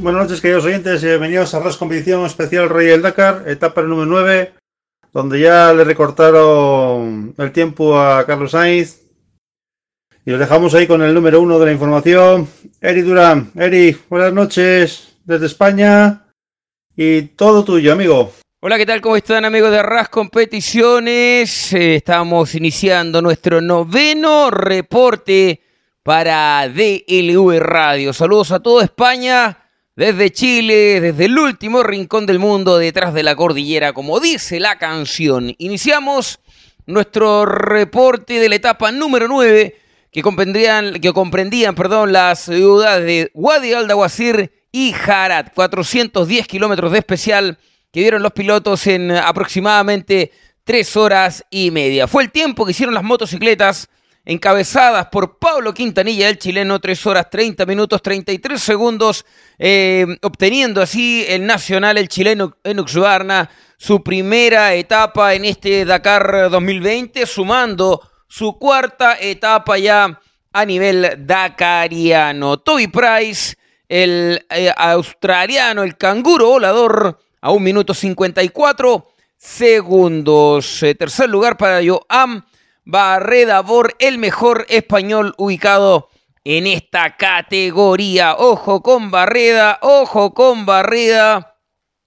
Buenas noches, queridos oyentes, bienvenidos a RAS Especial Rey del Dakar, etapa número 9, donde ya le recortaron el tiempo a Carlos Sainz. Y lo dejamos ahí con el número 1 de la información, Eri Durán. Eri, buenas noches desde España y todo tuyo, amigo. Hola, ¿qué tal? ¿Cómo están amigos de RAS Competiciones? Eh, estamos iniciando nuestro noveno reporte para DLV Radio. Saludos a toda España, desde Chile, desde el último rincón del mundo, detrás de la cordillera, como dice la canción. Iniciamos nuestro reporte de la etapa número 9, que comprendían, que comprendían perdón, las ciudades de Wadi al-Dawasir y Harat. 410 kilómetros de especial que dieron los pilotos en aproximadamente tres horas y media. Fue el tiempo que hicieron las motocicletas encabezadas por Pablo Quintanilla, el chileno, 3 horas 30 minutos 33 segundos, eh, obteniendo así el nacional, el chileno Enux Barna, su primera etapa en este Dakar 2020, sumando su cuarta etapa ya a nivel dakariano. Toby Price, el eh, australiano, el canguro volador, a un minuto 54 segundos. Eh, tercer lugar para Joam Barreda Bor, el mejor español ubicado en esta categoría. Ojo con Barreda, ojo con Barreda.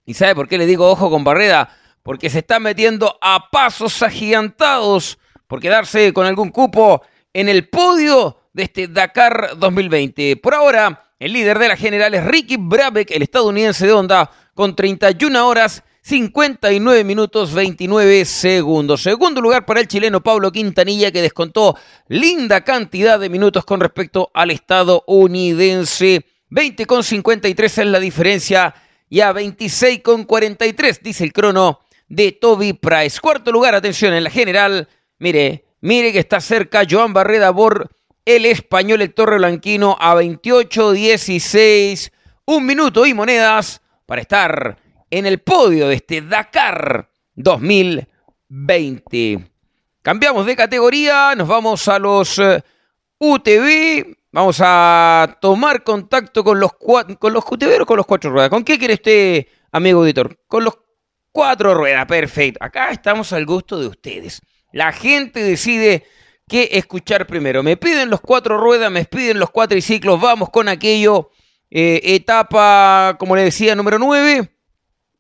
¿Y sabe por qué le digo ojo con Barreda? Porque se está metiendo a pasos agigantados por quedarse con algún cupo en el podio de este Dakar 2020. Por ahora, el líder de la general es Ricky Brabeck, el estadounidense de Honda, con 31 horas 59 minutos 29 segundos. Segundo lugar para el chileno Pablo Quintanilla que descontó linda cantidad de minutos con respecto al estadounidense. 20 con 53 es la diferencia y a 26 con 43 dice el crono de Toby Price. Cuarto lugar, atención en la general. Mire, mire que está cerca Joan Barreda por el español el Torre Blanquino a 28 16 un minuto y monedas para estar en el podio de este Dakar 2020. Cambiamos de categoría, nos vamos a los eh, UTV, vamos a tomar contacto con los, con los UTV o con los cuatro ruedas. ¿Con qué quiere usted, amigo auditor? Con los cuatro ruedas, perfecto. Acá estamos al gusto de ustedes. La gente decide qué escuchar primero. Me piden los cuatro ruedas, me piden los cuatriciclos, vamos con aquello. Eh, etapa, como le decía, número 9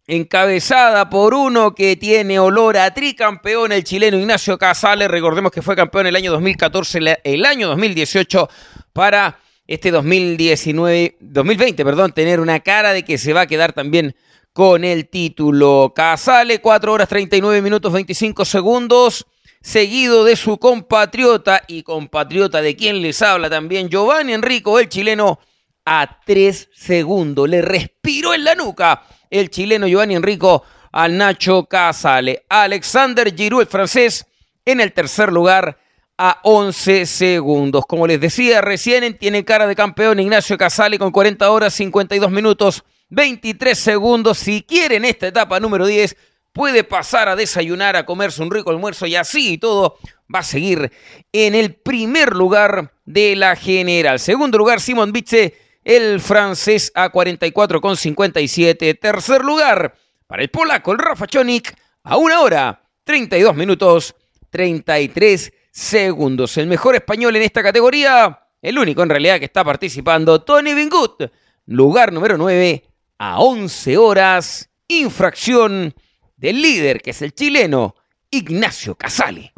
encabezada por uno que tiene olor a tricampeón, el chileno Ignacio Casales. Recordemos que fue campeón el año 2014, el año 2018 para este 2019, 2020, perdón, tener una cara de que se va a quedar también con el título. Casale, 4 horas 39 minutos 25 segundos, seguido de su compatriota y compatriota de quien les habla también, Giovanni Enrico, el chileno, a 3 segundos. Le respiró en la nuca el chileno Giovanni Enrico al Nacho Casale. Alexander Giroud, el francés, en el tercer lugar a 11 segundos. Como les decía recién, tiene cara de campeón Ignacio Casale con 40 horas, 52 minutos, 23 segundos. Si quieren esta etapa número 10, puede pasar a desayunar, a comerse un rico almuerzo y así y todo va a seguir en el primer lugar de la general. Segundo lugar, Simon Bitze el francés a 44,57. Tercer lugar para el polaco, el Rafa Chonik, a una hora, 32 minutos, 33 segundos. El mejor español en esta categoría, el único en realidad que está participando, Tony Bingut, lugar número 9, a 11 horas, infracción del líder, que es el chileno Ignacio Casale.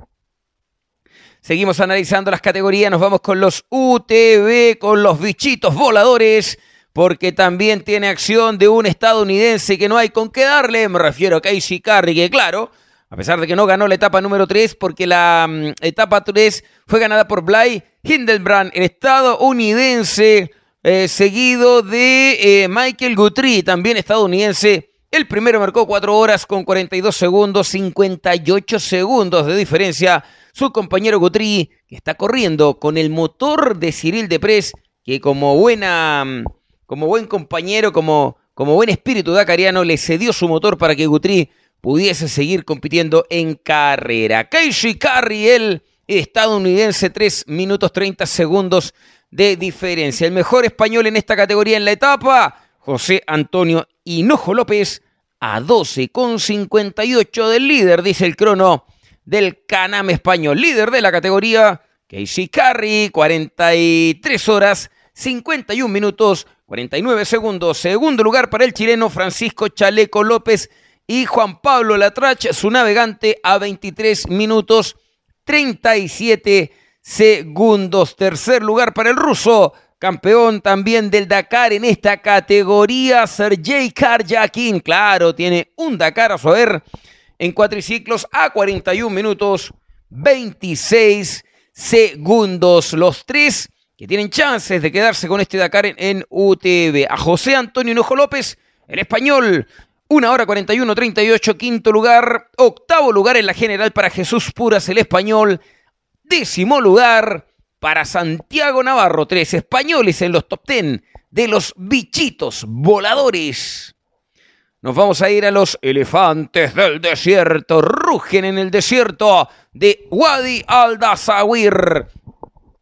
Seguimos analizando las categorías, nos vamos con los UTV, con los bichitos voladores, porque también tiene acción de un estadounidense que no hay con qué darle, me refiero a Casey Carry, que claro, a pesar de que no ganó la etapa número 3, porque la mm, etapa 3 fue ganada por Bly Hindelbrand, el estadounidense, eh, seguido de eh, Michael Guthrie, también estadounidense. El primero marcó 4 horas con 42 segundos, 58 segundos de diferencia su compañero Gutri, está corriendo con el motor de Cyril Deprez, que como buena, como buen compañero, como, como buen espíritu dacariano, le cedió su motor para que Gutri pudiese seguir compitiendo en carrera. Casey Carry, el estadounidense, 3 minutos 30 segundos de diferencia. El mejor español en esta categoría en la etapa, José Antonio Hinojo López a 12,58 del líder, dice el crono del Canam español. Líder de la categoría, Casey Carry, 43 horas, 51 minutos, 49 segundos. Segundo lugar para el chileno Francisco Chaleco López y Juan Pablo Latrach, su navegante, a 23 minutos, 37 segundos. Tercer lugar para el ruso, campeón también del Dakar en esta categoría, Sergei Karjakin. Claro, tiene un Dakar a su haber en cuatriciclos a 41 minutos 26 segundos. Los tres que tienen chances de quedarse con este Dakar en, UTV. A José Antonio Hinojo López, el español, 1 hora 41, 38, quinto lugar. Octavo lugar en la general para Jesús Puras, el español. Décimo lugar para Santiago Navarro. Tres españoles en los top ten de los bichitos voladores. Nos vamos a ir a los elefantes del desierto. Rugen en el desierto de Wadi al-Dazawir.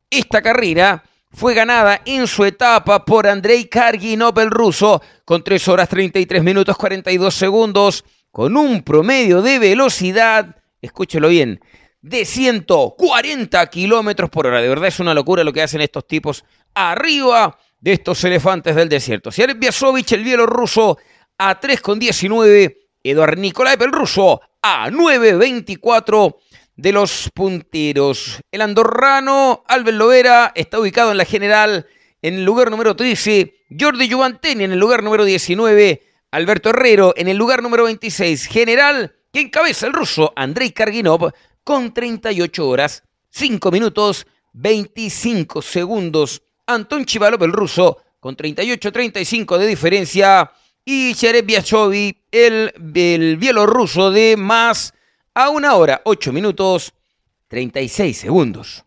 Esta carrera fue ganada en su etapa por Andrei Karginov, el ruso, con 3 horas 33 minutos 42 segundos, con un promedio de velocidad, escúchelo bien, de 140 kilómetros por hora. De verdad es una locura lo que hacen estos tipos arriba de estos elefantes del desierto. Sierp Biasovich, el bielorruso, a 3,19. Eduard Nikolaev, el ruso, a 9,24 de los punteros. El andorrano Albert Lovera está ubicado en la general en el lugar número 13. Jordi Giovanteni en el lugar número 19. Alberto Herrero en el lugar número 26. General que encabeza el ruso Andrei Karginov con 38 horas, 5 minutos, 25 segundos. Anton Chivalov, el ruso, con 38-35 de diferencia y Chereb el, el bielorruso de más a una hora, 8 minutos, 36 segundos.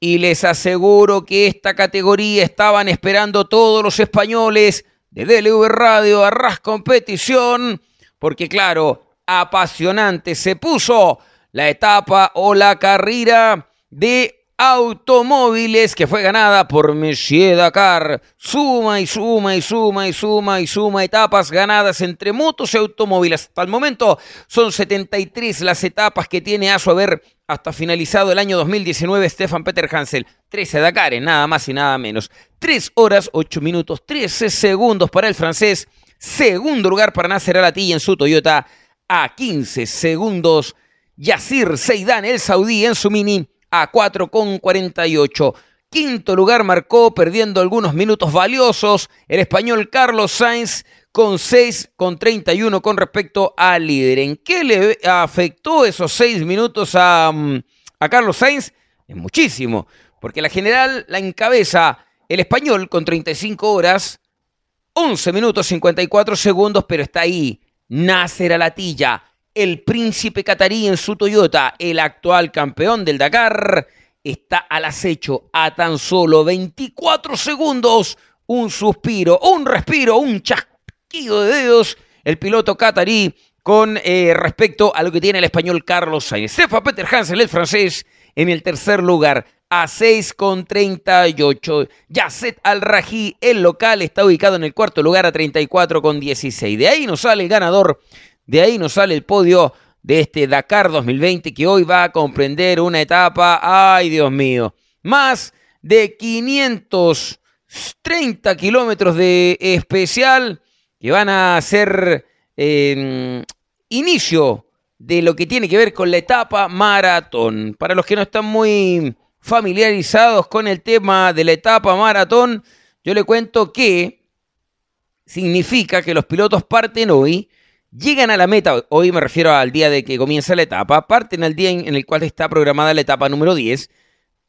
Y les aseguro que esta categoría estaban esperando todos los españoles de DLV Radio a Ras Competición, porque claro, apasionante se puso la etapa o la carrera de automóviles que fue ganada por Monsieur Dakar. Suma y suma y suma y suma y suma etapas ganadas entre motos y automóviles. Hasta el momento son 73 las etapas que tiene a su haber hasta finalizado el año 2019 Stefan Peter Hansel. 13 Dakares, nada más y nada menos. 3 horas, 8 minutos, 13 segundos para el francés. Segundo lugar para Nasser Alati en su Toyota a 15 segundos. Yasir Seidan, el saudí, en su Mini a 4,48. Quinto lugar marcó, perdiendo algunos minutos valiosos, el español Carlos Sainz con 6,31 con respecto al líder. ¿En qué le afectó esos 6 minutos a, mm, a Carlos Sainz? En muchísimo, porque la general la encabeza el español con 35 horas, 11 minutos 54 segundos, pero está ahí Nasser Alatilla, el príncipe catarí en su Toyota, el actual campeón del Dakar, está al acecho a tan solo 24 segundos. Un suspiro, un respiro, un chasquido de dedos. El piloto catarí con eh, respecto a lo que tiene el español Carlos Sainz. Sefa Peter Hansel, el francés, en el tercer lugar a 6,38. Yasset Al-Raji, el local, está ubicado en el cuarto lugar a 34,16. De ahí nos sale el ganador de ahí nos sale el podio de este Dakar 2020 que hoy va a comprender una etapa, ay Dios mío, más de 530 kilómetros de especial que van a ser em, inicio de lo que tiene que ver con la etapa maratón. Para los que no están muy familiarizados con el tema de la etapa maratón, yo le cuento que significa que los pilotos parten hoy Llegan a la meta, hoy me refiero al día de que comienza la etapa, parten al día en el cual está programada la etapa número 10,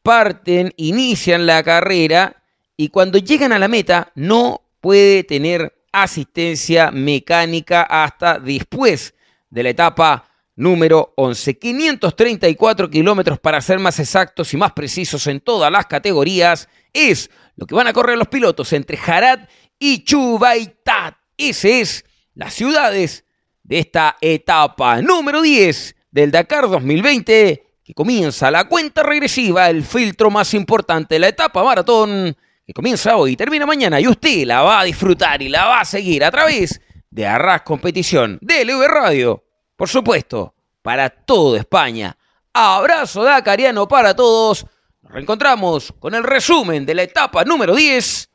parten, inician la carrera y cuando llegan a la meta no puede tener asistencia mecánica hasta después de la etapa número 11. 534 kilómetros para ser más exactos y más precisos en todas las categorías es lo que van a correr los pilotos entre Jarad y Chubaitat. Ese es las ciudades de esta etapa número 10 del Dakar 2020, que comienza la cuenta regresiva, el filtro más importante, la etapa maratón, que comienza hoy y termina mañana y usted la va a disfrutar y la va a seguir a través de Arras Competición de LV Radio. Por supuesto, para toda España. Abrazo dacariano para todos. Nos reencontramos con el resumen de la etapa número 10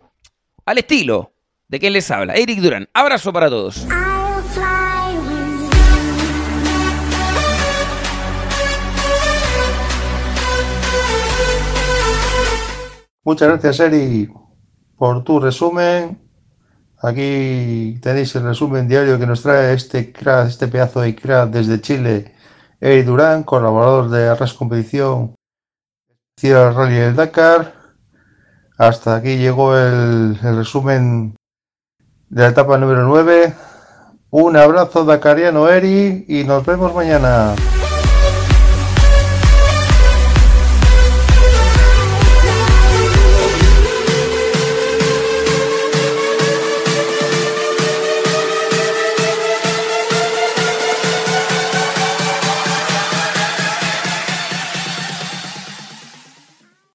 al estilo de quien les habla, Eric Durán. Abrazo para todos. Muchas gracias, Eri, por tu resumen. Aquí tenéis el resumen diario que nos trae este crack, este pedazo de crack desde Chile, Eri Durán, colaborador de Arras Competición, el Rally del Dakar. Hasta aquí llegó el, el resumen de la etapa número 9. Un abrazo dakariano, Eri, y nos vemos mañana.